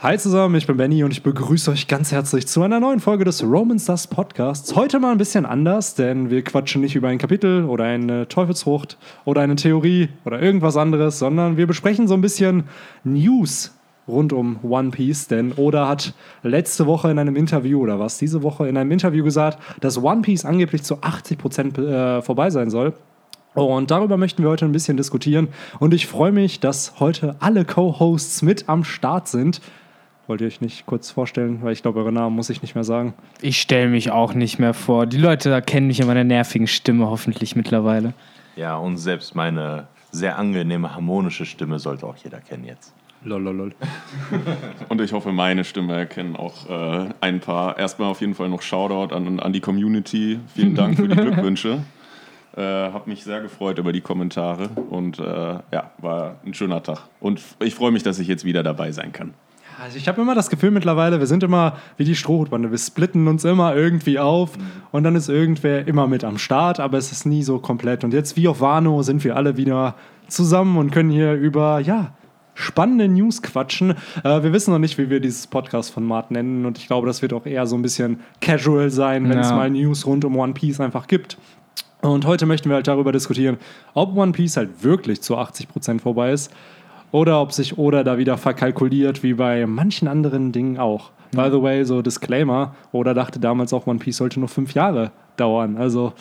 Hi zusammen, ich bin Benny und ich begrüße euch ganz herzlich zu einer neuen Folge des Roman Stars Podcasts. Heute mal ein bisschen anders, denn wir quatschen nicht über ein Kapitel oder eine Teufelsfrucht oder eine Theorie oder irgendwas anderes, sondern wir besprechen so ein bisschen News rund um One Piece, denn Oda hat letzte Woche in einem Interview oder was diese Woche in einem Interview gesagt, dass One Piece angeblich zu 80 Prozent äh, vorbei sein soll. Und darüber möchten wir heute ein bisschen diskutieren. Und ich freue mich, dass heute alle Co-Hosts mit am Start sind. Wollt ihr euch nicht kurz vorstellen? Weil ich glaube, eure Namen muss ich nicht mehr sagen. Ich stelle mich auch nicht mehr vor. Die Leute da kennen mich in meiner nervigen Stimme hoffentlich mittlerweile. Ja, und selbst meine sehr angenehme, harmonische Stimme sollte auch jeder kennen jetzt. Lololol. Und ich hoffe, meine Stimme erkennen auch äh, ein paar. Erstmal auf jeden Fall noch Shoutout an, an die Community. Vielen Dank für die Glückwünsche. Äh, hab mich sehr gefreut über die Kommentare und äh, ja, war ein schöner Tag. Und ich freue mich, dass ich jetzt wieder dabei sein kann. Also ich habe immer das Gefühl mittlerweile, wir sind immer wie die Strohhutbande. Wir splitten uns immer irgendwie auf und dann ist irgendwer immer mit am Start, aber es ist nie so komplett. Und jetzt wie auf Wano sind wir alle wieder zusammen und können hier über, ja, spannende News quatschen. Äh, wir wissen noch nicht, wie wir dieses Podcast-Format nennen und ich glaube, das wird auch eher so ein bisschen casual sein, wenn es Ja. mal News rund um One Piece einfach gibt. Und heute möchten wir halt darüber diskutieren, ob One Piece halt wirklich zu 80% vorbei ist oder ob sich Oda da wieder verkalkuliert, wie bei manchen anderen Dingen auch. By the way, so Disclaimer, Oda dachte damals auch, One Piece sollte nur fünf Jahre dauern. Also,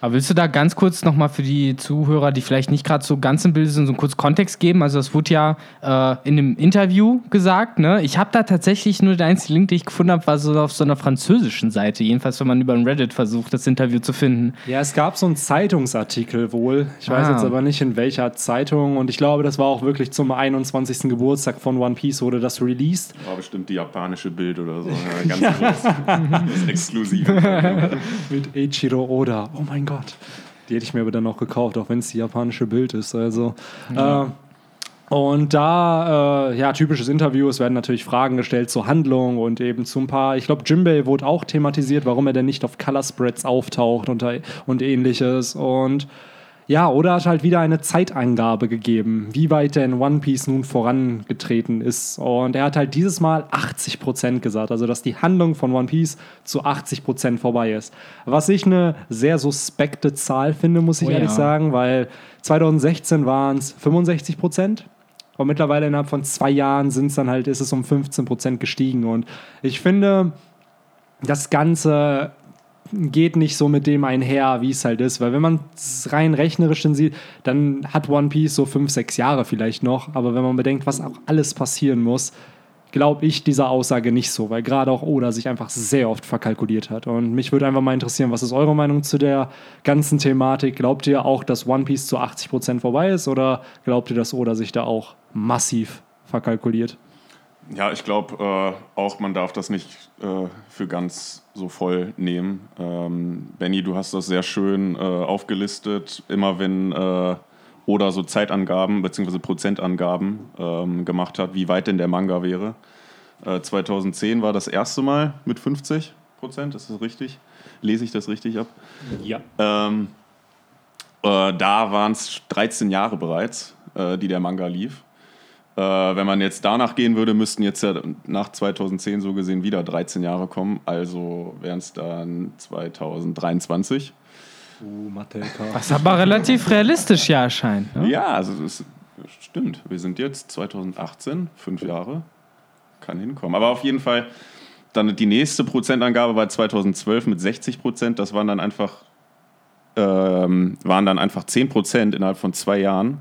Aber willst du da ganz kurz nochmal für die Zuhörer, die vielleicht nicht gerade so ganz im Bild sind, so einen kurz Kontext geben? Also das wurde ja äh, in dem Interview gesagt. Ne? Ich habe da tatsächlich nur der einzige Link, den ich gefunden habe, war so auf so einer französischen Seite. Jedenfalls, wenn man über ein Reddit versucht, das Interview zu finden. ja, es gab so einen Zeitungsartikel wohl. Ich weiß Ah. jetzt aber nicht in welcher Zeitung. Und ich glaube, das war auch wirklich zum 21. Geburtstag von One Piece wurde das released. War bestimmt die japanische Bild oder so. Ja, ganz groß. Das exklusive. Mit Eiichiro Oda. Oh mein Gott. Die hätte ich mir aber dann noch gekauft, auch wenn es die japanische Bild ist. Also. Äh, und da, äh, ja, typisches Interview, es werden natürlich Fragen gestellt zur Handlung und eben zu ein paar, ich glaube, Jimbei wurde auch thematisiert, warum er denn nicht auf Color Spreads auftaucht und, und ähnliches. Und ja, oder hat halt wieder eine Zeitangabe gegeben, wie weit denn One Piece nun vorangetreten ist. Und er hat halt dieses Mal 80% gesagt, also dass die Handlung von One Piece zu 80% vorbei ist. Was ich eine sehr suspekte Zahl finde, muss ich Oh ehrlich ja. sagen, weil 2016 waren es 65%. Und mittlerweile innerhalb von zwei Jahren sind es dann halt, ist es um 15% gestiegen. Und ich finde, das Ganze geht nicht so mit dem einher, wie es halt ist. Weil wenn man es rein rechnerisch sieht, dann hat One Piece so fünf, sechs Jahre vielleicht noch. Aber wenn man bedenkt, was auch alles passieren muss, glaube ich dieser Aussage nicht so, weil gerade auch Oda sich einfach sehr oft verkalkuliert hat. Und mich würde einfach mal interessieren, was ist eure Meinung zu der ganzen Thematik? Glaubt ihr auch, dass One Piece zu 80% vorbei ist oder glaubt ihr, dass Oda sich da auch massiv verkalkuliert? Ja, ich glaube äh, auch, man darf das nicht äh, für ganz so voll nehmen. Ähm, Benny, du hast das sehr schön äh, aufgelistet. Immer wenn äh, Oda so Zeitangaben bzw. Prozentangaben ähm, gemacht hat, wie weit denn der Manga wäre. Äh, 2010 war das erste Mal mit 50 Prozent, ist das richtig? Lese ich das richtig ab? Ja. Ähm, äh, da waren es 13 Jahre bereits, äh, die der Manga lief. Äh, wenn man jetzt danach gehen würde, müssten jetzt ja nach 2010 so gesehen wieder 13 Jahre kommen. Also wären es dann 2023. Uh. Was aber relativ realistisch ja erscheint. Ne? Ja, also das stimmt. Wir sind jetzt 2018, fünf Jahre. Kann hinkommen. Aber auf jeden Fall, dann die nächste Prozentangabe war 2012 mit 60 Prozent. Das waren dann einfach, ähm, waren dann einfach 10 Prozent innerhalb von zwei Jahren.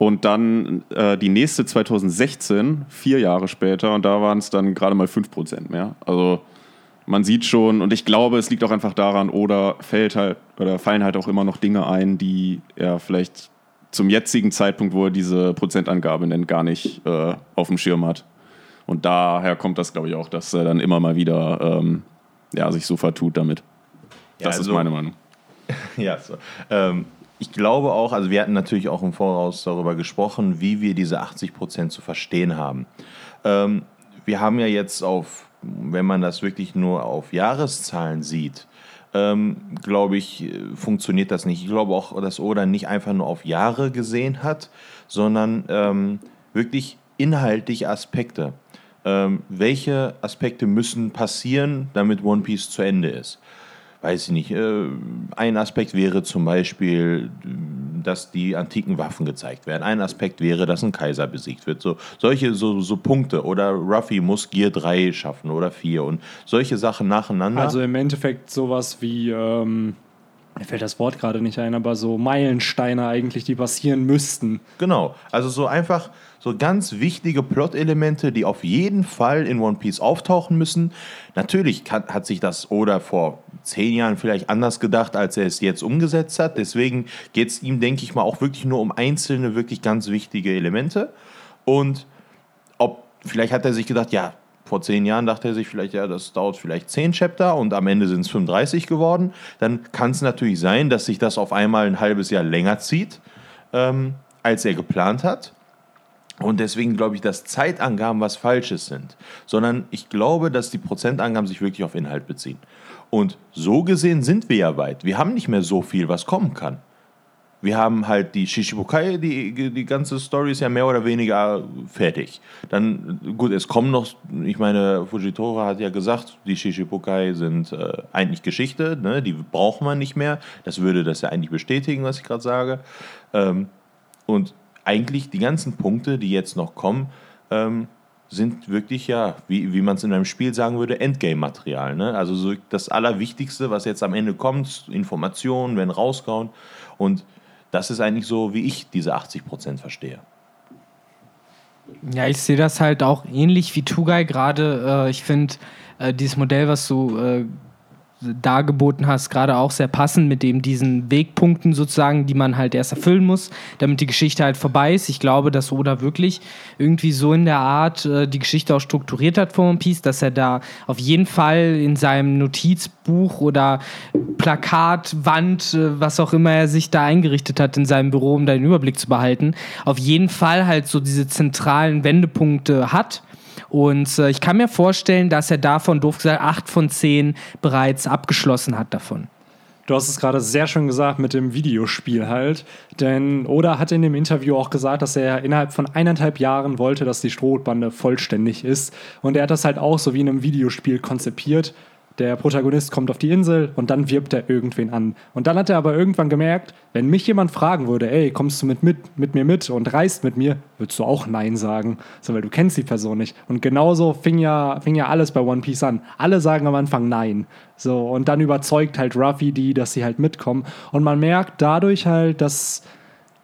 Und dann äh, die nächste 2016, vier Jahre später, und da waren es dann gerade mal 5 Prozent mehr. Also man sieht schon, und ich glaube, es liegt auch einfach daran, oder fällt halt, oder fallen halt auch immer noch Dinge ein, die er vielleicht zum jetzigen Zeitpunkt, wo er diese Prozentangabe nennt, gar nicht äh, auf dem Schirm hat. Und daher kommt das, glaube ich, auch, dass er dann immer mal wieder ähm, ja, sich so vertut damit. Ja, Das ist also- meine Meinung. Ja, so. ähm, ich glaube auch, also wir hatten natürlich auch im Voraus darüber gesprochen, wie wir diese 80 Prozent zu verstehen haben. Ähm, wir haben ja jetzt auf, wenn man das wirklich nur auf Jahreszahlen sieht, ähm, glaube ich, funktioniert das nicht. Ich glaube auch, dass Oda nicht einfach nur auf Jahre gesehen hat, sondern ähm, wirklich inhaltliche Aspekte. ähm, welche Aspekte müssen passieren, damit One Piece zu Ende ist. Weiß ich nicht. Äh, ein Aspekt wäre zum Beispiel, dass die antiken Waffen gezeigt werden. Ein Aspekt wäre, dass ein Kaiser besiegt wird. So, solche so, so Punkte. Oder Ruffy muss Gear 3 schaffen oder 4 und solche Sachen nacheinander. Also im Endeffekt sowas wie, ähm, mir fällt das Wort gerade nicht ein, aber so Meilensteine eigentlich, die passieren müssten. Genau. Also so einfach so ganz wichtige Plot-Elemente, die auf jeden Fall in One Piece auftauchen müssen. Natürlich kann, hat sich das Oda vor zehn Jahren vielleicht anders gedacht, als er es jetzt umgesetzt hat. Deswegen geht es ihm, denke ich mal, auch wirklich nur um einzelne, wirklich ganz wichtige Elemente. Und ob, vielleicht hat er sich gedacht, ja, vor zehn Jahren dachte er sich vielleicht, ja, das dauert vielleicht zehn Chapter und am Ende sind es 35 geworden. Dann kann es natürlich sein, dass sich das auf einmal ein halbes Jahr länger zieht, ähm, als er geplant hat. Und deswegen glaube ich, dass Zeitangaben was Falsches sind, sondern ich glaube, dass die Prozentangaben sich wirklich auf Inhalt beziehen. Und so gesehen sind wir ja weit. Wir haben nicht mehr so viel, was kommen kann. Wir haben halt die Shishibukai, die, die ganze Story ist ja mehr oder weniger fertig. Dann, gut, es kommen noch, ich meine, Fujitora hat ja gesagt, die Shishibukai sind äh, eigentlich Geschichte, ne? die braucht man nicht mehr. Das würde das ja eigentlich bestätigen, was ich gerade sage. Ähm, und eigentlich die ganzen Punkte, die jetzt noch kommen, ähm, sind wirklich ja, wie, wie man es in einem Spiel sagen würde, Endgame-Material. Ne? Also so das Allerwichtigste, was jetzt am Ende kommt, Informationen werden rausgehauen. Und das ist eigentlich so, wie ich diese 80% verstehe. Ja, ich sehe das halt auch ähnlich wie Tugai gerade. Äh, ich finde äh, dieses Modell, was du äh, dargeboten hast, gerade auch sehr passend mit dem diesen Wegpunkten sozusagen, die man halt erst erfüllen muss, damit die Geschichte halt vorbei ist. Ich glaube, dass Oda wirklich irgendwie so in der Art äh, die Geschichte auch strukturiert hat von One Piece, dass er da auf jeden Fall in seinem Notizbuch oder Plakat, Wand, äh, was auch immer er sich da eingerichtet hat in seinem Büro, um da den Überblick zu behalten, auf jeden Fall halt so diese zentralen Wendepunkte hat und äh, ich kann mir vorstellen, dass er davon, doof gesagt, acht von zehn bereits abgeschlossen hat davon. Du hast es gerade sehr schön gesagt mit dem Videospiel halt. Denn Oda hat in dem Interview auch gesagt, dass er innerhalb von eineinhalb Jahren wollte, dass die Strohbande vollständig ist. Und er hat das halt auch so wie in einem Videospiel konzipiert der Protagonist kommt auf die Insel und dann wirbt er irgendwen an. Und dann hat er aber irgendwann gemerkt, wenn mich jemand fragen würde, ey, kommst du mit, mit, mit mir mit und reist mit mir, würdest du auch Nein sagen. So, weil du kennst die Person nicht. Und genauso fing ja, fing ja alles bei One Piece an. Alle sagen am Anfang Nein. So, und dann überzeugt halt Ruffy die, dass sie halt mitkommen. Und man merkt dadurch halt, dass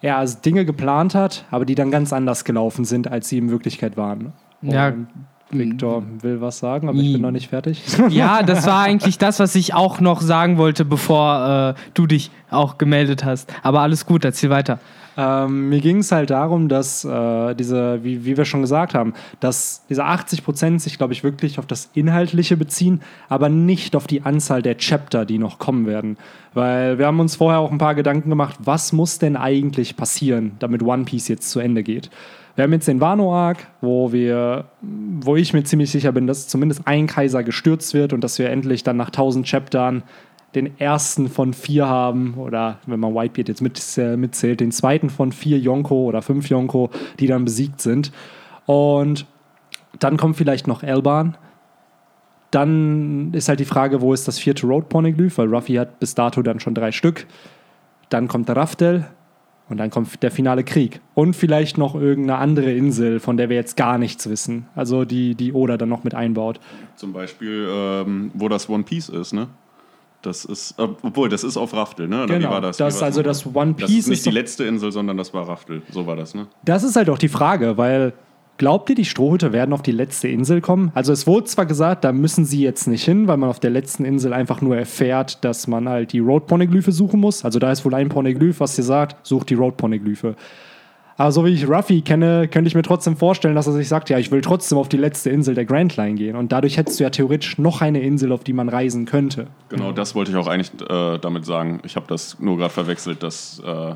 er Dinge geplant hat, aber die dann ganz anders gelaufen sind, als sie in Wirklichkeit waren. Ja, und Victor will was sagen, aber ich bin noch nicht fertig. Ja, das war eigentlich das, was ich auch noch sagen wollte, bevor äh, du dich auch gemeldet hast. Aber alles gut, erzähl weiter. Ähm, mir ging es halt darum, dass äh, diese, wie, wie wir schon gesagt haben, dass diese 80 Prozent sich, glaube ich, wirklich auf das Inhaltliche beziehen, aber nicht auf die Anzahl der Chapter, die noch kommen werden. Weil wir haben uns vorher auch ein paar Gedanken gemacht, was muss denn eigentlich passieren, damit One Piece jetzt zu Ende geht. Wir haben jetzt den Wano-Arc, wo wo ich mir ziemlich sicher bin, dass zumindest ein Kaiser gestürzt wird und dass wir endlich dann nach 1000 Chaptern den ersten von vier haben, oder wenn man Whitebeard jetzt äh, mitzählt, den zweiten von vier Yonko oder fünf Yonko, die dann besiegt sind. Und dann kommt vielleicht noch Elban. Dann ist halt die Frage, wo ist das vierte Road Poneglyph, weil Ruffy hat bis dato dann schon drei Stück. Dann kommt Raftel, und dann kommt der finale Krieg. Und vielleicht noch irgendeine andere Insel, von der wir jetzt gar nichts wissen. Also die, die Oda dann noch mit einbaut. Zum Beispiel, ähm, wo das One Piece ist, ne? Das ist, äh, obwohl, das ist auf Raftel, ne? Oder genau, wie war das? das also das One Piece das ist nicht ist die letzte Insel, sondern das war Raftel. So war das, ne? Das ist halt auch die Frage, weil Glaubt ihr, die Strohhüte werden auf die letzte Insel kommen? Also es wurde zwar gesagt, da müssen sie jetzt nicht hin, weil man auf der letzten Insel einfach nur erfährt, dass man halt die Road-Poneglyphe suchen muss. Also da ist wohl ein Poneglyph, was dir sagt, sucht die Road-Poneglyphe. Aber so wie ich Ruffy kenne, könnte ich mir trotzdem vorstellen, dass er sich sagt, ja, ich will trotzdem auf die letzte Insel der Grand Line gehen. Und dadurch hättest du ja theoretisch noch eine Insel, auf die man reisen könnte. Genau, das wollte ich auch eigentlich äh, damit sagen. Ich habe das nur gerade verwechselt, dass äh,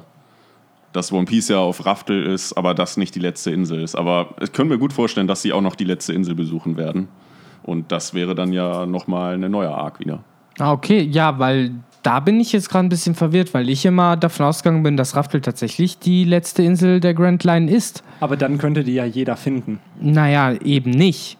dass One Piece ja auf Raftel ist, aber das nicht die letzte Insel ist. Aber ich könnte mir gut vorstellen, dass sie auch noch die letzte Insel besuchen werden. Und das wäre dann ja nochmal eine neue Arc wieder. Ah, okay, ja, weil da bin ich jetzt gerade ein bisschen verwirrt, weil ich immer davon ausgegangen bin, dass Raftel tatsächlich die letzte Insel der Grand Line ist. Aber dann könnte die ja jeder finden. Naja, eben nicht.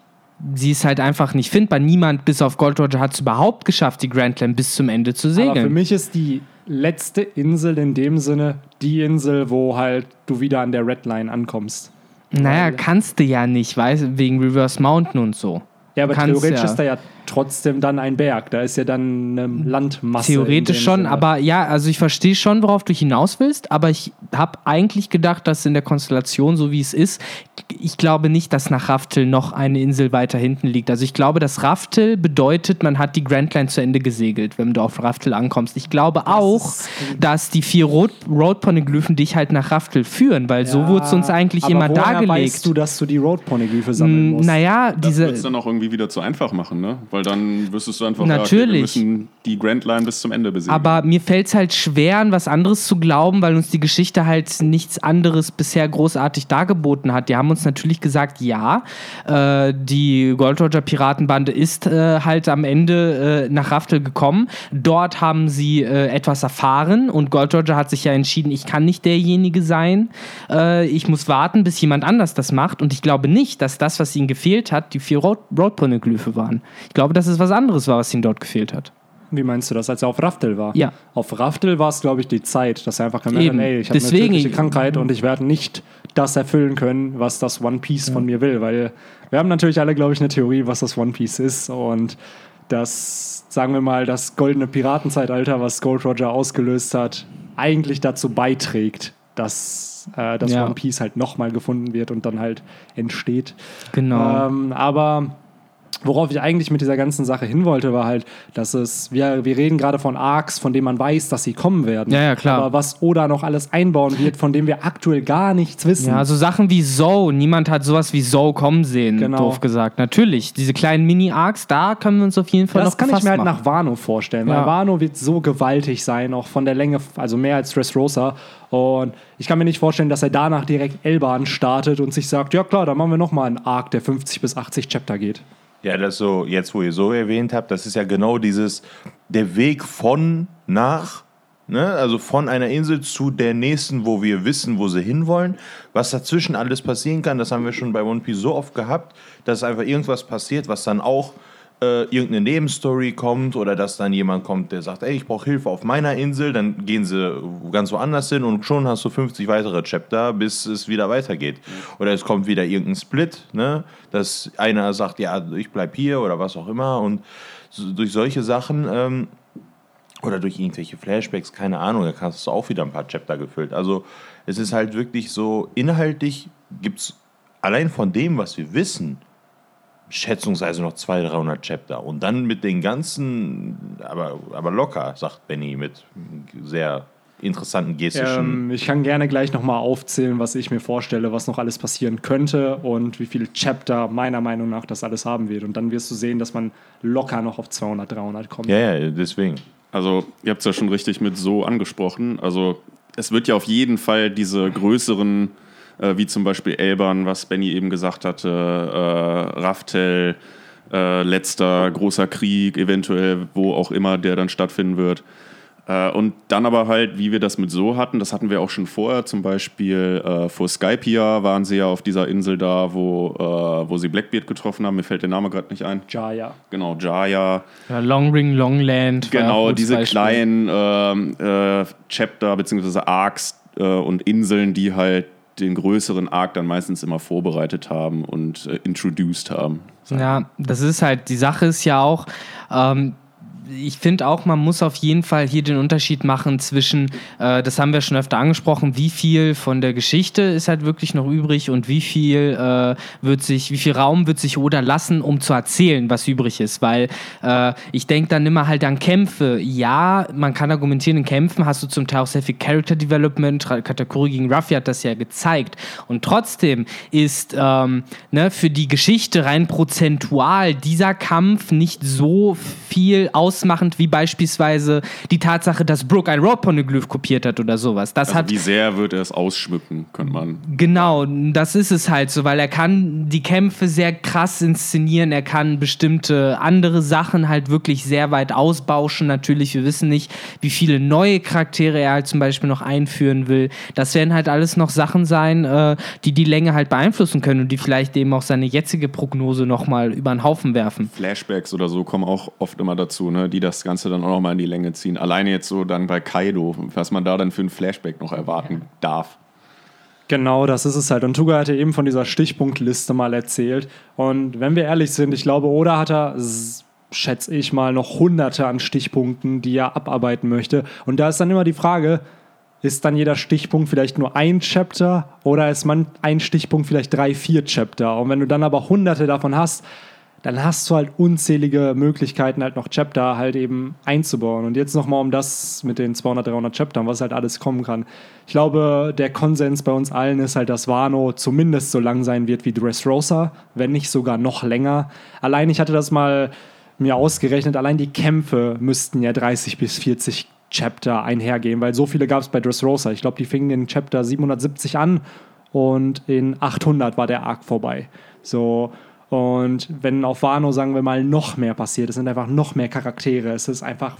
sie ist halt einfach nicht findbar. Niemand bis auf Gold Roger hat es überhaupt geschafft, die Grand Line bis zum Ende zu segeln. Aber für mich ist die letzte Insel in dem Sinne die Insel, wo halt du wieder an der Red Line ankommst. naja, kannst du ja nicht, weißt wegen Reverse Mountain und so. Ja, aber Kannst theoretisch ja. ist da ja trotzdem dann ein Berg. Da ist ja dann eine Landmasse. Theoretisch schon, Sinne. aber ja, also ich verstehe schon, worauf du hinaus willst, aber ich habe eigentlich gedacht, dass in der Konstellation, so wie es ist, ich glaube nicht, dass nach Raftel noch eine Insel weiter hinten liegt. Also ich glaube, dass Raftel bedeutet, man hat die Grand Line zu Ende gesegelt, wenn du auf Raftel ankommst. Ich glaube auch, ist- dass die vier Road, Road Poneglyphen dich halt nach Raftel führen, weil so wurde es uns eigentlich aber immer dargelegt. weißt du, dass du die Road-Poneglyphe sammeln Mm, musst? Naja, Das wird es diese. dann auch irgendwie wieder zu einfach machen, ne? Weil dann wüsstest du einfach, Natürlich. Ja, okay, wir müssen die Grand Line bis zum Ende besiegen. Aber mir fällt es halt schwer, an was anderes zu glauben, weil uns die Geschichte halt nichts anderes bisher großartig dargeboten hat. Die haben uns natürlich gesagt, ja, äh, die Gold Roger Piratenbande ist äh, halt am Ende äh, nach Raftel gekommen. Dort haben sie äh, etwas erfahren und Gold Roger hat sich ja entschieden, ich kann nicht derjenige sein. Äh, ich muss warten, bis jemand anders das macht. Und ich glaube nicht, dass das, was ihnen gefehlt hat, die vier Road, Road Poneglyphe waren. Ich glaube, dass es was anderes war, was ihnen dort gefehlt hat. Wie meinst du das, als er auf Raftel war? Ja. Auf Raftel war es, glaube ich, die Zeit, dass er einfach gemerkt hat, ey, ich habe eine tödliche Krankheit und ich werde nicht das erfüllen können, was das One Piece von mir will. Weil wir haben natürlich alle, glaube ich, eine Theorie, was das One Piece ist. Und das, sagen wir mal, das goldene Piratenzeitalter, was Gold Roger ausgelöst hat, eigentlich dazu beiträgt, dass äh, das Ja. One Piece halt nochmal gefunden wird und dann halt entsteht. Genau. Ähm, aber worauf ich eigentlich mit dieser ganzen Sache hin wollte, war halt, dass es, wir, wir reden gerade von Arcs, von denen man weiß, dass sie kommen werden. Ja, ja, klar. Aber was Oda noch alles einbauen wird, von dem wir aktuell gar nichts wissen. Ja, also Sachen wie Zoe, niemand hat sowas wie Zoe kommen sehen, Genau. doof gesagt. Natürlich, diese kleinen Mini-Arcs, da können wir uns auf jeden Fall das noch kann ich mir halt machen. nach Wano vorstellen, Ja. weil Wano wird so gewaltig sein, auch von der Länge, also mehr als Dressrosa. Und ich kann mir nicht vorstellen, dass er danach direkt Elban startet und sich sagt, ja klar, dann machen wir nochmal einen Arc, der 50 bis 80 Chapter geht. Ja, das so, jetzt wo ihr so erwähnt habt, das ist ja genau dieses, der Weg von nach, ne? also von einer Insel zu der nächsten, wo wir wissen, wo sie hinwollen. Was dazwischen alles passieren kann, das haben wir schon bei One Piece so oft gehabt, dass einfach irgendwas passiert, was dann auch äh, irgendeine Nebenstory kommt oder dass dann jemand kommt, der sagt, ey, ich brauche Hilfe auf meiner Insel, dann gehen sie ganz woanders hin und schon hast du 50 weitere Chapter, bis es wieder weitergeht. Oder es kommt wieder irgendein Split, ne? dass einer sagt, ja, ich bleib hier oder was auch immer und so, durch solche Sachen ähm, oder durch irgendwelche Flashbacks, keine Ahnung, da hast du auch wieder ein paar Chapter gefüllt. Also es ist halt wirklich so, inhaltlich gibt es allein von dem, was wir wissen, schätzungsweise noch 200, 300 Chapter. Und dann mit den ganzen, aber, aber locker, sagt Benny, mit sehr interessanten gestischen. Ähm, ich kann gerne gleich nochmal aufzählen, was ich mir vorstelle, was noch alles passieren könnte und wie viele Chapter meiner Meinung nach das alles haben wird. Und dann wirst du sehen, dass man locker noch auf 200, 300 kommt. ja, ja, deswegen. Also, ihr habt es ja schon richtig mit so angesprochen. Also, es wird ja auf jeden Fall diese größeren, äh, wie zum Beispiel Elban, was Benny eben gesagt hatte, äh, Raftel, äh, letzter großer Krieg, eventuell, wo auch immer der dann stattfinden wird. Äh, und dann aber halt, wie wir das mit so hatten, das hatten wir auch schon vorher, zum Beispiel äh, vor Skypia waren sie ja auf dieser Insel da, wo, äh, wo sie Blackbeard getroffen haben. Mir fällt der Name gerade nicht ein. Jaya. Genau, Jaya. Ja, Long Ring, ja auch Genau, diese Beispiel. kleinen ähm, äh, Chapter bzw. Arcs äh, und Inseln, die halt den größeren Arc dann meistens immer vorbereitet haben und äh, introduced haben. Ja, das ist halt, die Sache ist ja auch, ähm, ich finde auch, man muss auf jeden Fall hier den Unterschied machen zwischen, äh, das haben wir schon öfter angesprochen, wie viel von der Geschichte ist halt wirklich noch übrig und wie viel äh, wird sich, wie viel Raum wird sich Oda lassen, um zu erzählen, was übrig ist. Weil äh, ich denke dann immer halt an Kämpfe. Ja, man kann argumentieren, in Kämpfen hast du zum Teil auch sehr viel Character Development. Katakuri gegen Ruffy hat das ja gezeigt. Und trotzdem ist ähm, ne, für die Geschichte rein prozentual dieser Kampf nicht so viel ausmachend wie beispielsweise die Tatsache, dass Brooke ein Road-Poneglyph kopiert hat oder sowas. Das Also hat wie sehr wird er es ausschmücken, könnte man. Genau, das ist es halt so, weil er kann die Kämpfe sehr krass inszenieren, er kann bestimmte andere Sachen halt wirklich sehr weit ausbauschen. Natürlich, wir wissen nicht, wie viele neue Charaktere er halt zum Beispiel noch einführen will. Das werden halt alles noch Sachen sein, äh, die die Länge halt beeinflussen können und die vielleicht eben auch seine jetzige Prognose nochmal über den Haufen werfen. Flashbacks oder so kommen auch oft immer dazu, ne, die das Ganze dann auch nochmal in die Länge ziehen. Alleine jetzt so dann bei Kaido, was man da dann für ein Flashback noch erwarten darf. Genau, das ist es halt. Und Tuga hatte eben von dieser Stichpunktliste mal erzählt. Und wenn wir ehrlich sind, ich glaube, Oda hat er, schätze ich mal, noch hunderte an Stichpunkten, die er abarbeiten möchte. Und da ist dann immer die Frage, ist dann jeder Stichpunkt vielleicht nur ein Chapter oder ist man ein Stichpunkt vielleicht drei, vier Chapter? Und wenn du dann aber hunderte davon hast, dann hast du halt unzählige Möglichkeiten, halt noch Chapter halt eben einzubauen. Und jetzt nochmal um das mit den 200, 300 Chaptern, was halt alles kommen kann. Ich glaube, der Konsens bei uns allen ist halt, dass Wano zumindest so lang sein wird wie Dressrosa, wenn nicht sogar noch länger. Allein, ich hatte das mal mir ausgerechnet, allein die Kämpfe müssten ja 30 bis 40 Chapter einhergehen, weil so viele gab es bei Dressrosa. Ich glaube, die fingen in Chapter 770 an und in 800 war der Arc vorbei. So, und wenn auf Wano, sagen wir mal, noch mehr passiert, es sind einfach noch mehr Charaktere, es ist einfach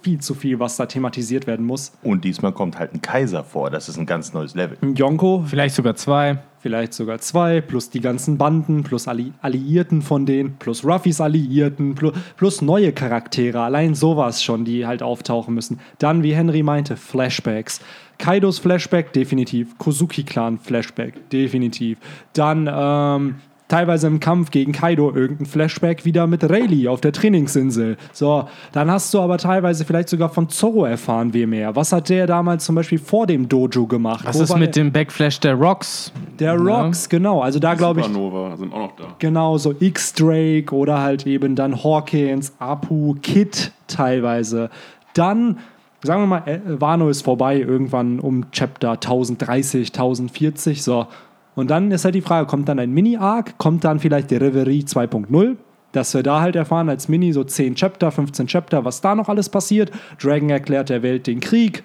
viel zu viel, was da thematisiert werden muss. Und diesmal kommt halt ein Kaiser vor. Das ist ein ganz neues Level. Ein Yonko, Vielleicht sogar zwei. vielleicht sogar zwei, plus die ganzen Banden, plus Alli Alliierten von denen, plus Ruffys Alliierten, plus, plus neue Charaktere. Allein sowas schon, die halt auftauchen müssen. Dann, wie Henry meinte, Flashbacks. Kaidos Flashback, definitiv. Kozuki-Clan Flashback, definitiv. Dann, ähm, teilweise im Kampf gegen Kaido irgendein Flashback wieder mit Rayleigh auf der Trainingsinsel. So, dann hast du aber teilweise vielleicht sogar von Zorro erfahren, wie mehr. Was hat der damals zum Beispiel vor dem Dojo gemacht? Was ist mit dem Backflash der Rocks? Der Rocks, genau. Also da glaube ich, Supernova sind auch noch da. genau so X-Drake oder halt eben dann Hawkins, Apu, Kid teilweise. Dann, sagen wir mal, äh, Wano ist vorbei irgendwann um Chapter 1030, 1040, so. Und dann ist halt die Frage, kommt dann ein Mini-Arc, kommt dann vielleicht die Reverie 2.0? Dass wir da halt erfahren als Mini so 10 Chapter, 15 Chapter, was da noch alles passiert. Dragon erklärt der Welt den Krieg.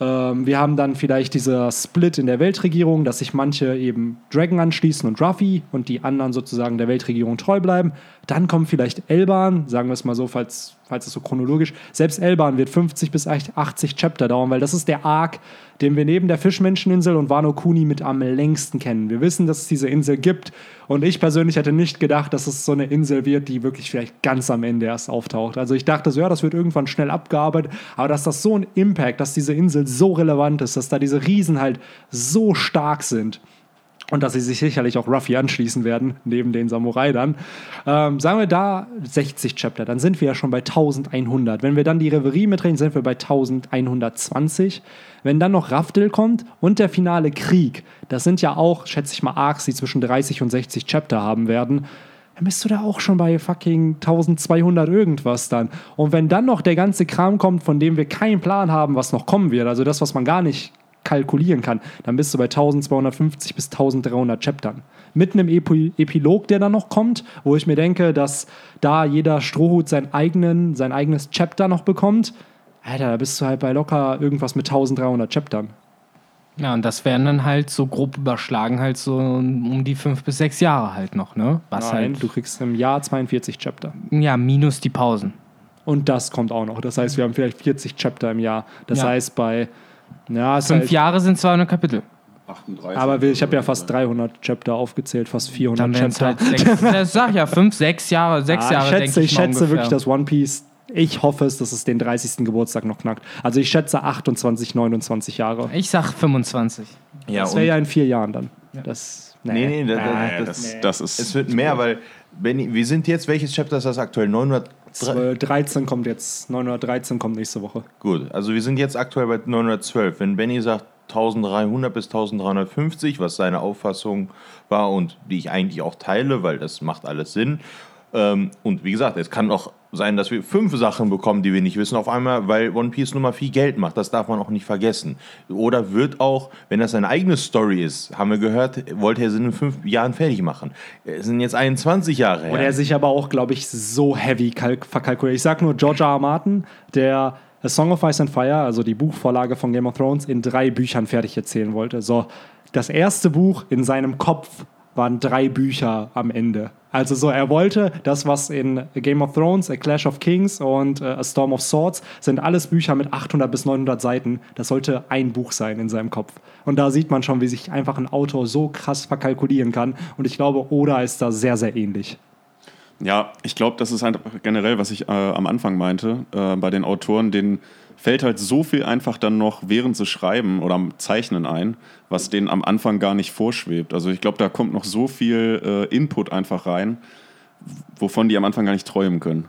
Ähm, wir haben dann vielleicht dieser Split in der Weltregierung, dass sich manche eben Dragon anschließen und Ruffy und die anderen sozusagen der Weltregierung treu bleiben. Dann kommt vielleicht Elban, sagen wir es mal so, falls, falls es so chronologisch. Selbst Elban wird 50 bis 80 Chapter dauern, weil das ist der Arc, den wir neben der Fischmenscheninsel und Wano Kuni mit am längsten kennen. Wir wissen, dass es diese Insel gibt und ich persönlich hätte nicht gedacht, dass es so eine Insel wird, die wirklich vielleicht ganz am Ende erst auftaucht. Also ich dachte so, ja, das wird irgendwann schnell abgearbeitet, aber dass das so ein Impact, dass diese Insel so relevant ist, dass da diese Riesen halt so stark sind und dass sie sich sicherlich auch Ruffy anschließen werden, neben den Samurai dann. Ähm, sagen wir da 60 Chapter, dann sind wir ja schon bei 1100. Wenn wir dann die Reverie mitreden, sind wir bei 1120. Wenn dann noch Raftel kommt und der finale Krieg, das sind ja auch, schätze ich mal, Arcs, die zwischen 30 und 60 Chapter haben werden, dann bist du da auch schon bei fucking 1200 irgendwas dann. Und wenn dann noch der ganze Kram kommt, von dem wir keinen Plan haben, was noch kommen wird, also das, was man gar nicht kalkulieren kann, dann bist du bei 1250 bis 1300 Chaptern. Mit einem Epi Epilog, der dann noch kommt, wo ich mir denke, dass da jeder Strohhut seinen eigenen, sein eigenes Chapter noch bekommt. Alter, da bist du halt bei locker irgendwas mit 1300 Chaptern. Ja, und das wären dann halt so grob überschlagen halt so um die fünf bis sechs Jahre halt noch, ne? Was Nein, halt, du kriegst im Jahr 42 Chapter. ja, minus die Pausen. Und das kommt auch noch. Das heißt, wir haben vielleicht 40 Chapter im Jahr. Das Ja. heißt, bei. Ja, Fünf halt, Jahre sind 200 Kapitel. 38. aber ich habe ja fast 300 Chapter aufgezählt, fast 400 Dann Chapter. halt sechs, das sag ich ja, fünf, sechs Jahre, sechs Ah, Jahre, ich schätze, ich ich schätze wirklich, dass One Piece. Ich hoffe es, dass es den 30. Geburtstag noch knackt. Also ich schätze 28, 29 Jahre. Ich sag 25. Ja, Das wäre ja in vier Jahren dann. Das, Nee, nee, das, Ja, das, das, das ist. es wird mehr, weil Benny, wir sind jetzt, welches Chapter ist das aktuell? 900? 13 kommt jetzt, 913 kommt nächste Woche. Gut, also wir sind jetzt aktuell bei 912. Wenn Benny sagt 1300 bis 1350, was seine Auffassung war und die ich eigentlich auch teile, weil das macht alles Sinn. Ähm, und wie gesagt, es kann auch sein, dass wir fünf Sachen bekommen, die wir nicht wissen, auf einmal, weil One Piece nun mal viel Geld macht. Das darf man auch nicht vergessen. Oder wird auch, wenn das seine eigene Story ist, haben wir gehört, wollte er sie in fünf Jahren fertig machen. Es sind jetzt 21 Jahre her. Und er sich aber auch, glaube ich, so heavy kalk- verkalkuliert. Ich sag nur George R. R. Martin, der A Song of Ice and Fire, also die Buchvorlage von Game of Thrones, in drei Büchern fertig erzählen wollte. So, das erste Buch in seinem Kopf waren drei Bücher am Ende. Also so, er wollte das, was in Game of Thrones, A Clash of Kings und äh, A Storm of Swords sind alles Bücher mit 800 bis 900 Seiten. Das sollte ein Buch sein in seinem Kopf. Und da sieht man schon, wie sich einfach ein Autor so krass verkalkulieren kann. Und ich glaube, Oda ist da sehr, sehr ähnlich. Ja, ich glaube, das ist halt generell, was ich äh, am Anfang meinte, äh, bei den Autoren, denen fällt halt so viel einfach dann noch während sie schreiben oder am Zeichnen ein, was denen am Anfang gar nicht vorschwebt. Also ich glaube, da kommt noch so viel äh, Input einfach rein, wovon die am Anfang gar nicht träumen können.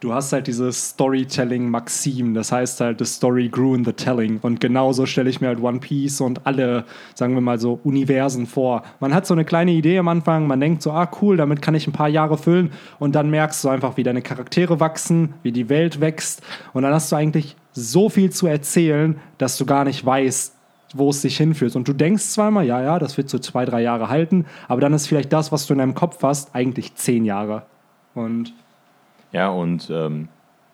Du hast halt dieses Storytelling-Maxim, das heißt halt, the story grew in the telling. Und genauso stelle ich mir halt One Piece und alle, sagen wir mal so, Universen vor. Man hat so eine kleine Idee am Anfang, man denkt so, ah cool, damit kann ich ein paar Jahre füllen. Und dann merkst du einfach, wie deine Charaktere wachsen, wie die Welt wächst. Und dann hast du eigentlich so viel zu erzählen, dass du gar nicht weißt, wo es dich hinführt. Und du denkst zweimal, ja, ja, das wird so zwei, drei Jahre halten, aber dann ist vielleicht das, was du in deinem Kopf hast, eigentlich zehn Jahre. Und Ja, und ähm,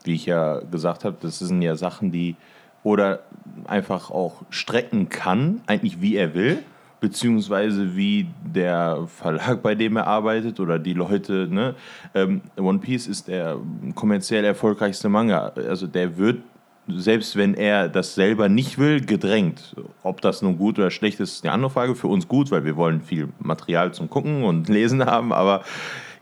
wie ich ja gesagt habe, das sind ja Sachen, die oder einfach auch strecken kann, eigentlich wie er will, beziehungsweise wie der Verlag, bei dem er arbeitet oder die Leute. Ne? Ähm, One Piece ist der kommerziell erfolgreichste Manga. Also der wird, selbst wenn er das selber nicht will, gedrängt. Ob das nun gut oder schlecht ist, ist eine andere Frage. Für uns gut, weil wir wollen viel Material zum Gucken und Lesen haben, aber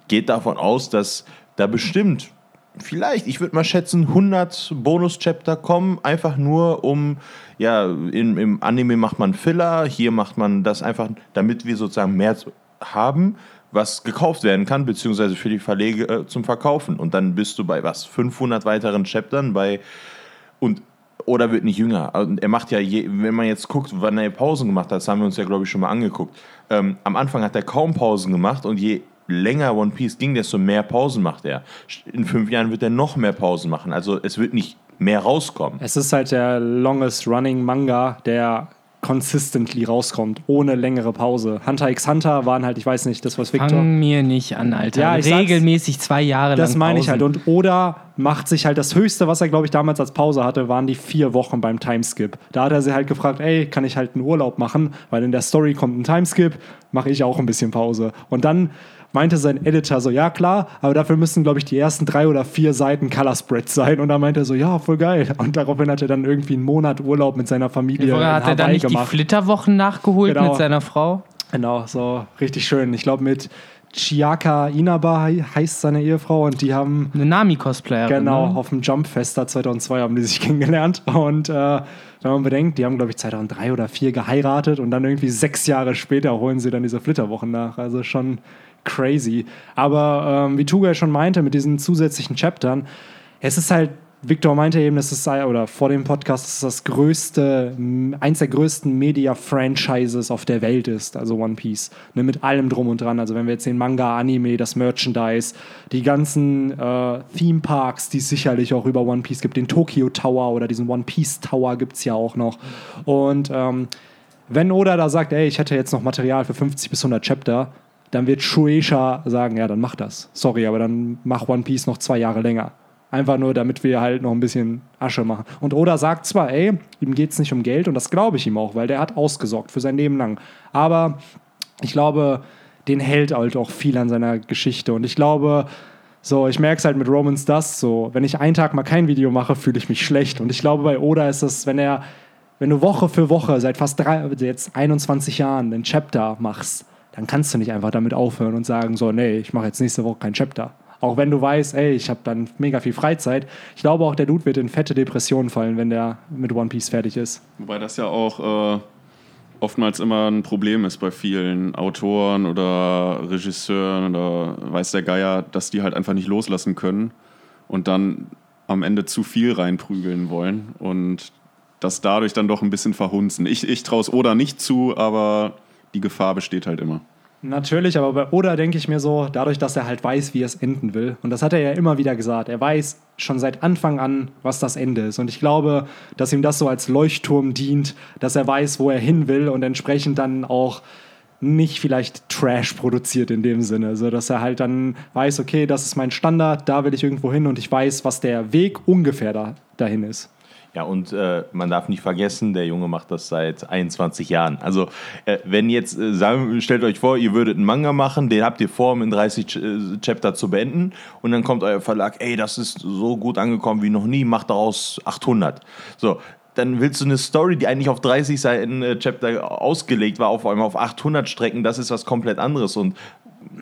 geht davon aus, dass da bestimmt vielleicht, ich würde mal schätzen, 100 Bonus-Chapter kommen, einfach nur um, ja, im, im Anime macht man Filler, hier macht man das einfach, damit wir sozusagen mehr haben, was gekauft werden kann, beziehungsweise für die Verlege äh, zum Verkaufen. Und dann bist du bei was, 500 weiteren Chaptern, bei, und oder wird nicht jünger. Und er macht ja, je, wenn man jetzt guckt, wann er Pausen gemacht hat, das haben wir uns ja, glaube ich, schon mal angeguckt. Ähm, am Anfang hat er kaum Pausen gemacht und je länger One Piece ging, desto mehr Pausen macht er. In fünf Jahren wird er noch mehr Pausen machen. Also es wird nicht mehr rauskommen. Es ist halt der longest running Manga, der consistently rauskommt, ohne längere Pause. Hunter x Hunter waren halt, ich weiß nicht, das was Victor. Fang mir nicht an, Alter. Ja, Regelmäßig zwei Jahre lang. Das meine ich halt. Und Oda macht sich halt das Höchste, was er, glaube ich, damals als Pause hatte, waren die vier Wochen beim Timeskip. Da hat er sie halt gefragt, ey, kann ich halt einen Urlaub machen? Weil in der Story kommt ein Timeskip, mache ich auch ein bisschen Pause. Und dann meinte sein Editor so, ja klar, aber dafür müssen, glaube ich, die ersten drei oder vier Seiten Color Spreads sein. Und da meinte er so, ja, voll geil. Und daraufhin hat er dann irgendwie einen Monat Urlaub mit seiner Familie Vorher hat in er dann nicht die gemacht. Flitterwochen nachgeholt Genau. mit seiner Frau? Genau, so richtig schön. Ich glaube, mit Chiaka Inaba he- heißt seine Ehefrau und die haben Eine Nami-Cosplayerin. Genau, Ne? auf dem Jumpfest da 2002 haben die sich kennengelernt. Und äh, wenn man bedenkt, die haben, glaube ich, 2003 oder 2004 geheiratet und dann irgendwie sechs Jahre später holen sie dann diese Flitterwochen nach. Also schon crazy. Aber ähm, wie Tuga schon meinte, mit diesen zusätzlichen Chaptern, es ist halt, Victor meinte eben, das ist, oder vor dem Podcast, dass es das größte, eins der größten Media-Franchises auf der Welt ist, also One Piece. Ne, mit allem drum und dran. Also wenn wir jetzt den Manga, Anime, das Merchandise, die ganzen äh, Theme-Parks, die es sicherlich auch über One Piece gibt, den Tokyo Tower oder diesen One Piece Tower gibt es ja auch noch. Und ähm, wenn Oda da sagt, ey, ich hätte jetzt noch Material für 50 bis 100 Chapter, dann wird Shueisha sagen, ja, dann mach das. Sorry, aber dann mach One Piece noch zwei Jahre länger. Einfach nur, damit wir halt noch ein bisschen Asche machen. Und Oda sagt zwar, ey, ihm geht es nicht um Geld und das glaube ich ihm auch, weil der hat ausgesorgt für sein Leben lang. Aber ich glaube, den hält halt auch viel an seiner Geschichte. Und ich glaube, so, ich merke es halt mit Romans Dust so, wenn ich einen Tag mal kein Video mache, fühle ich mich schlecht. Und ich glaube, bei Oda ist es, wenn er, wenn du Woche für Woche seit fast drei, jetzt 21 Jahren einen Chapter machst, dann kannst du nicht einfach damit aufhören und sagen, so, nee, ich mache jetzt nächste Woche kein Chapter. Auch wenn du weißt, ey, ich habe dann mega viel Freizeit. Ich glaube auch, der Dude wird in fette Depressionen fallen, wenn der mit One Piece fertig ist. Wobei das ja auch äh, oftmals immer ein Problem ist bei vielen Autoren oder Regisseuren oder weiß der Geier, dass die halt einfach nicht loslassen können und dann am Ende zu viel reinprügeln wollen und das dadurch dann doch ein bisschen verhunzen. Ich, ich traue es Oda nicht zu, aber die Gefahr besteht halt immer. Natürlich, aber bei Oda denke ich mir so, dadurch, dass er halt weiß, wie es enden will. Und das hat er ja immer wieder gesagt. Er weiß schon seit Anfang an, was das Ende ist. Und ich glaube, dass ihm das so als Leuchtturm dient, dass er weiß, wo er hin will und entsprechend dann auch nicht vielleicht Trash produziert in dem Sinne. So dass er halt dann weiß, okay, das ist mein Standard, da will ich irgendwo hin und ich weiß, was der Weg ungefähr da, dahin ist. Ja, und äh, man darf nicht vergessen, der Junge macht das seit 21 Jahren. Also, äh, wenn jetzt, äh, sagen, stellt euch vor, ihr würdet einen Manga machen, den habt ihr vor, um in 30 Ch äh, Chapter zu beenden, und dann kommt euer Verlag, ey, das ist so gut angekommen wie noch nie, macht daraus 800. So, dann willst du eine Story, die eigentlich auf 30 Seiten äh, Chapter ausgelegt war, auf einmal auf 800 strecken, das ist was komplett anderes. Und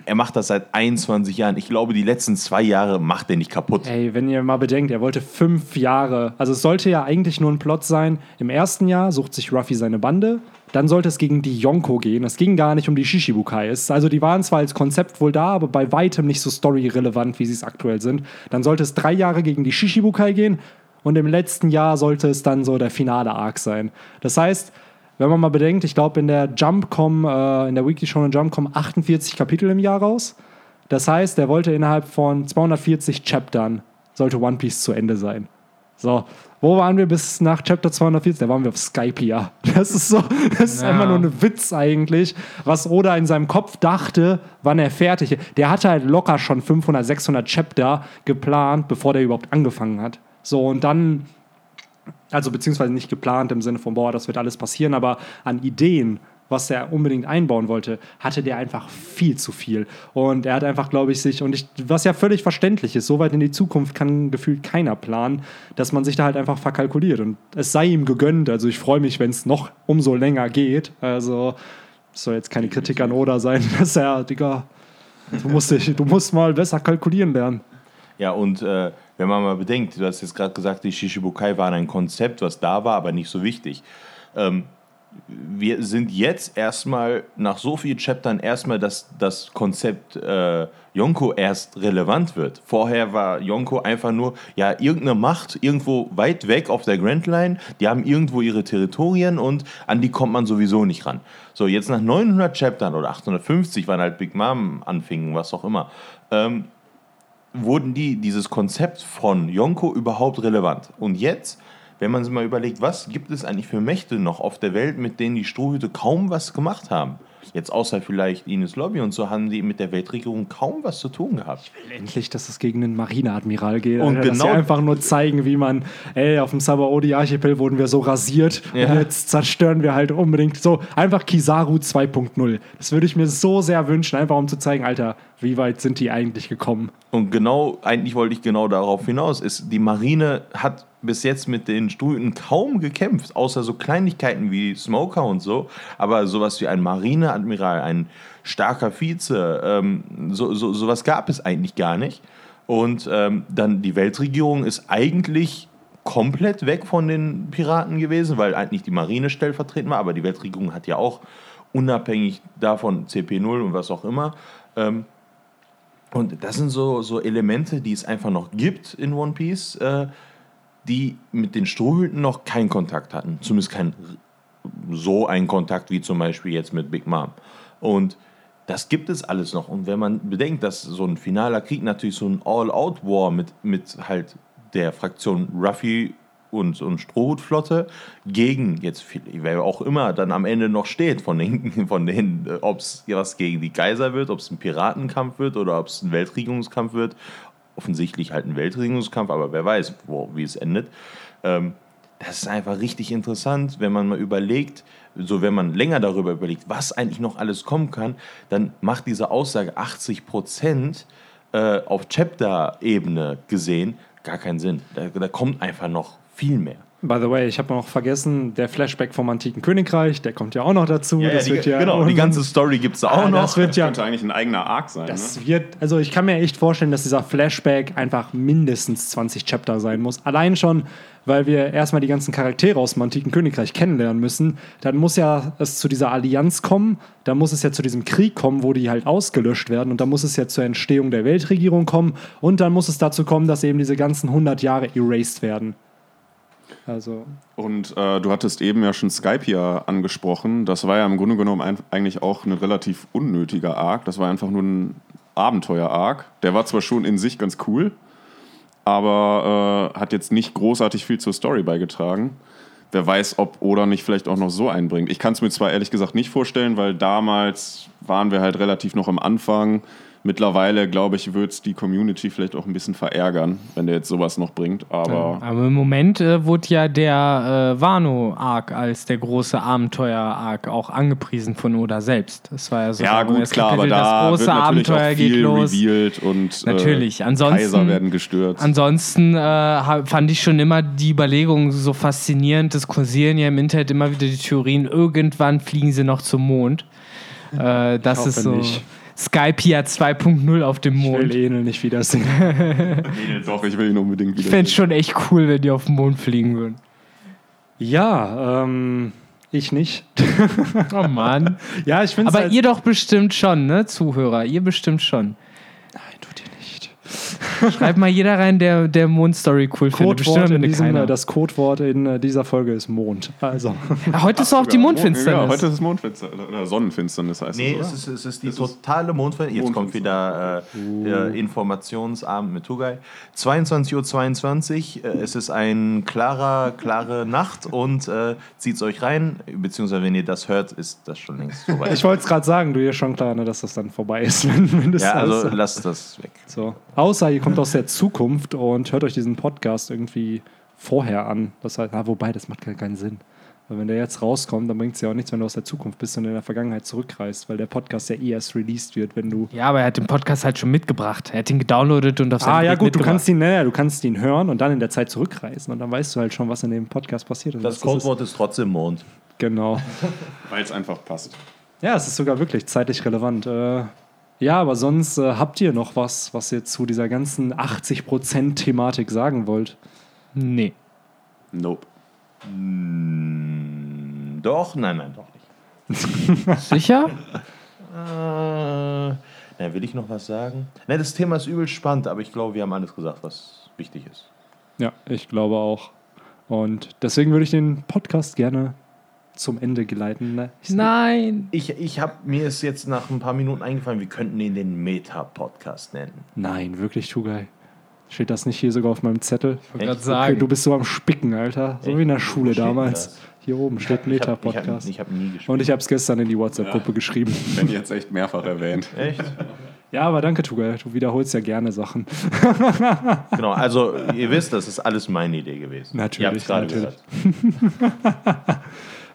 er macht das seit 21 Jahren. Ich glaube, die letzten zwei Jahre macht er nicht kaputt. Ey, wenn ihr mal bedenkt, er wollte fünf Jahre. Also es sollte ja eigentlich nur ein Plot sein. Im ersten Jahr sucht sich Ruffy seine Bande. Dann sollte es gegen die Yonko gehen. Es ging gar nicht um die Shishibukai. also die waren zwar als Konzept wohl da, aber bei weitem nicht so storyrelevant, wie sie es aktuell sind. Dann sollte es drei Jahre gegen die Shishibukai gehen. Und im letzten Jahr sollte es dann so der finale Arc sein. Das heißt, wenn man mal bedenkt, ich glaube, in der Jump kommen, äh, in der Weekly Shonen Jump kommen 48 Kapitel im Jahr raus. Das heißt, er wollte innerhalb von 240 Chaptern, sollte One Piece zu Ende sein. So, wo waren wir bis nach Chapter 240? Da waren wir auf Skype, ja. Das ist so, das ist ja. einfach nur ein Witz eigentlich, was Oda in seinem Kopf dachte, wann er fertig ist. Der hatte halt locker schon 500, 600 Chapter geplant, bevor der überhaupt angefangen hat. So, und dann also beziehungsweise nicht geplant im Sinne von, boah, das wird alles passieren, aber an Ideen, was er unbedingt einbauen wollte, hatte der einfach viel zu viel. Und er hat einfach, glaube ich, sich, und ich, was ja völlig verständlich ist, so weit in die Zukunft kann gefühlt keiner planen, dass man sich da halt einfach verkalkuliert. Und es sei ihm gegönnt. Also ich freue mich, wenn es noch umso länger geht. Also es soll jetzt keine Kritik an Oda sein, dass er, Digga, du musst, dich, du musst mal besser kalkulieren lernen. Ja, und äh, wenn man mal bedenkt, du hast jetzt gerade gesagt, die Shishibukai waren ein Konzept, was da war, aber nicht so wichtig. Ähm, wir sind jetzt erstmal nach so vielen Chaptern erstmal, dass das Konzept äh, Yonko erst relevant wird. Vorher war Yonko einfach nur, ja, irgendeine Macht irgendwo weit weg auf der Grand Line, die haben irgendwo ihre Territorien und an die kommt man sowieso nicht ran. So, jetzt nach 900 Chaptern oder 850, wann halt Big Mom anfingen, was auch immer, ähm, wurden die, dieses Konzept von Yonko überhaupt relevant. Und jetzt, wenn man sich mal überlegt, was gibt es eigentlich für Mächte noch auf der Welt, mit denen die Strohhüte kaum was gemacht haben? Jetzt außer vielleicht Ines Lobby und so haben die mit der Weltregierung kaum was zu tun gehabt. Ich will endlich, dass es gegen einen Marineadmiral geht. Und Alter, genau dass sie einfach nur zeigen, wie man, ey, auf dem Sabaody-Archipel wurden wir so rasiert ja. und jetzt zerstören wir halt unbedingt so einfach Kizaru 2.0. Das würde ich mir so sehr wünschen, einfach um zu zeigen, Alter, wie weit sind die eigentlich gekommen? Und genau, eigentlich wollte ich genau darauf hinaus, ist, die Marine hat bis jetzt mit den Struten kaum gekämpft, außer so Kleinigkeiten wie Smoker und so. Aber sowas wie ein Marineadmiral, ein starker Vize, ähm, so, so, sowas gab es eigentlich gar nicht. Und ähm, dann die Weltregierung ist eigentlich komplett weg von den Piraten gewesen, weil eigentlich die Marine stellvertretend war, aber die Weltregierung hat ja auch unabhängig davon CP0 und was auch immer. Ähm, und das sind so, so Elemente, die es einfach noch gibt in One Piece. Äh, die mit den Strohhüten noch keinen Kontakt hatten. Zumindest kein so einen Kontakt wie zum Beispiel jetzt mit Big Mom. Und das gibt es alles noch. Und wenn man bedenkt, dass so ein finaler Krieg natürlich so ein All-Out-War mit, mit halt der Fraktion Ruffy und, und Strohhutflotte gegen jetzt wer auch immer dann am Ende noch steht von den, von denen, ob es was gegen die Geiser wird, ob es ein Piratenkampf wird oder ob es ein Weltregierungskampf wird, offensichtlich halt ein Weltregierungskampf, aber wer weiß, wo, wie es endet. Ähm, das ist einfach richtig interessant, wenn man mal überlegt, so wenn man länger darüber überlegt, was eigentlich noch alles kommen kann, dann macht diese Aussage 80 Prozent äh, auf Chapter-Ebene gesehen gar keinen Sinn. Da, da kommt einfach noch viel mehr. By the way, ich habe noch vergessen, der Flashback vom antiken Königreich, der kommt ja auch noch dazu. Ja, das ja, wird die, ja genau, die ganze Story gibt es auch ah, noch. Das, wird ja, könnte eigentlich ein eigener Arc sein. Das ne? wird, also ich kann mir echt vorstellen, dass dieser Flashback einfach mindestens 20 Chapter sein muss. Allein schon, weil wir erstmal die ganzen Charaktere aus dem antiken Königreich kennenlernen müssen. Dann muss ja es zu dieser Allianz kommen, dann muss es ja zu diesem Krieg kommen, wo die halt ausgelöscht werden und dann muss es ja zur Entstehung der Weltregierung kommen und dann muss es dazu kommen, dass eben diese ganzen 100 Jahre erased werden. Also, Und äh, du hattest eben ja schon Skype hier angesprochen. Das war ja im Grunde genommen ein, eigentlich auch ein relativ unnötiger Arc. Das war einfach nur ein Abenteuer-Arc. Der war zwar schon in sich ganz cool, aber äh, hat jetzt nicht großartig viel zur Story beigetragen. Wer weiß, ob Oda nicht vielleicht auch noch so einbringt. Ich kann es mir zwar ehrlich gesagt nicht vorstellen, weil damals waren wir halt relativ noch am Anfang. Mittlerweile, glaube ich, wird es die Community vielleicht auch ein bisschen verärgern, wenn der jetzt sowas noch bringt. Aber Aber im Moment äh, wurde ja der äh, Wano-Arc als der große Abenteuer-Arc auch angepriesen von Oda selbst. Das war ja so Ja, das gut, klar, aber Kapitel, da das wird natürlich Abenteuer auch viel geht los. revealed und Natürlich. Äh, Ansonsten- Kaiser werden gestürzt. Ansonsten äh, fand ich schon immer die Überlegung so faszinierend. Es kursieren ja im Internet immer wieder die Theorien, irgendwann fliegen sie noch zum Mond. Äh, das hoffe ist so nicht. Skypia 2.0 auf dem ich will Mond. Enel nicht wiedersehen. Nee, doch, ich will ihn unbedingt Ich wieder. fände es schon echt cool, wenn die auf den Mond fliegen würden. ja, ähm, ich nicht. Oh Mann. ja, ich finde Aber halt, ihr doch bestimmt schon, ne, Zuhörer? Ihr bestimmt schon. Nein, tut ihr nicht. Schreibt mal jeder rein, der, der Mondstory cool findet. Bestimmt Codewort am in diesem, keiner. das Codewort in äh, dieser Folge ist Mond. Also, Ah, heute ist auch die Ja, Mondfinsternis. heute ist es Mondfinsternis. Oder Sondernfinsternis heißt Nee, es. es oder? ist, es ist die totale Mondfinsternis. Jetzt kommt wieder äh, Uh. der Informationsabend mit Tugai. 22.22 Uhr. Äh, es ist eine klarer, klare Nacht und äh, zieht's euch rein. Beziehungsweise, wenn ihr das hört, ist das schon längst vorbei. ich wollte es gerade sagen, du dir schon klar, ne, dass das dann vorbei ist. Wenn, wenn das ja, also lasst das weg. so. Außer ihr kommt aus der Zukunft und hört euch diesen Podcast irgendwie vorher an. Das heißt, ah, wobei, das macht gar keinen Sinn. Weil wenn der jetzt rauskommt, dann bringt es ja auch nichts, wenn du aus der Zukunft bist und in der Vergangenheit zurückreist, weil der Podcast ja eh erst released wird, wenn du Ja, aber er hat den Podcast halt schon mitgebracht. Er hat ihn gedownloadet und auf seinem Ah ja gut, du kannst ihn, naja, du kannst ihn hören und dann in der Zeit zurückreisen und dann weißt du halt schon, was in dem Podcast passiert ist. Das ist. Codewort ist trotzdem Mond. Genau. Weil es einfach passt. Ja, es ist sogar wirklich zeitlich relevant. Äh, ja, aber sonst äh, habt ihr noch was, was ihr zu dieser ganzen 80% Thematik sagen wollt? Nee. Nope. Hm, Doch, nein, nein, doch nicht. Sicher? Äh, na, will ich noch was sagen? Ne, das Thema ist übel spannend, aber ich glaube, wir haben alles gesagt, was wichtig ist. Ja, ich glaube auch. Und deswegen würde ich den Podcast gerne zum Ende geleiten. Ne? Ich- Nein. Ich, ich habe mir ist jetzt nach ein paar Minuten eingefallen, wir könnten ihn den Meta-Podcast nennen. Nein, wirklich, Tugai. Steht das nicht hier sogar auf meinem Zettel? Ich wollte gerade sagen. Okay, du bist so am Spicken, Alter. So Echt? wie in der Schule damals. das? Hier oben steht Ich habe Meta-Podcast. ich hab, ich hab nie gespielt. Und ich habe es gestern in die WhatsApp-Gruppe geschrieben. Wenn jetzt echt mehrfach erwähnt. Echt? Ja, aber danke, Tugai. Du wiederholst ja gerne Sachen. Genau, also ihr wisst, das ist alles meine Idee gewesen. Natürlich, Ihr habt es gerade gehört.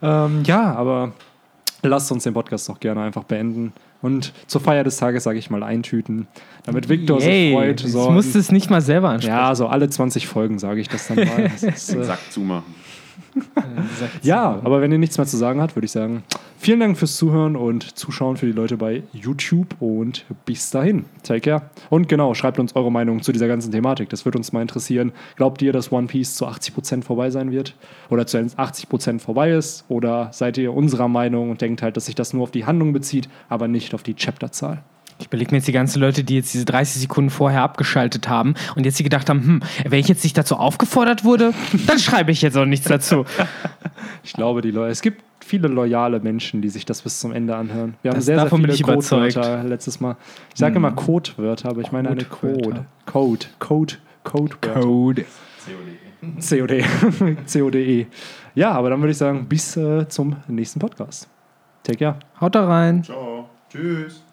Ähm, ja, aber lasst uns den Podcast doch gerne einfach beenden. Und zur Feier des Tages sage ich mal eintüten, damit Victor Yay. sich freut. Ich So, musste es nicht mal selber ansprechen. ja, so alle 20 Folgen sage ich das dann mal. Das ist, äh, Sack zumachen. Ja, aber wenn ihr nichts mehr zu sagen habt, würde ich sagen, vielen Dank fürs Zuhören und Zuschauen für die Leute bei YouTube und bis dahin. Take care. Und genau, schreibt uns eure Meinung zu dieser ganzen Thematik. Das würde uns mal interessieren. Glaubt ihr, dass One Piece zu 80% vorbei sein wird? Oder zu 80% vorbei ist? Oder seid ihr unserer Meinung und denkt halt, dass sich das nur auf die Handlung bezieht, aber nicht auf die Chapterzahl? Ich überlege mir jetzt die ganzen Leute, die jetzt diese 30 Sekunden vorher abgeschaltet haben und jetzt die gedacht haben, hm, wenn ich jetzt nicht dazu aufgefordert wurde, dann schreibe ich jetzt auch nichts dazu. Ich glaube, die Leute, es gibt viele loyale Menschen, die sich das bis zum Ende anhören. Wir haben Das- sehr, sehr viele. Codewörter letztes Mal. Ich sage immer Codewörter, aber ich meine eine Code. Code. Code. Codewörter. Code. COD. CODE. Ja, aber dann würde ich sagen, bis äh, zum nächsten Podcast. Take care. Haut da rein. Ciao. Tschüss.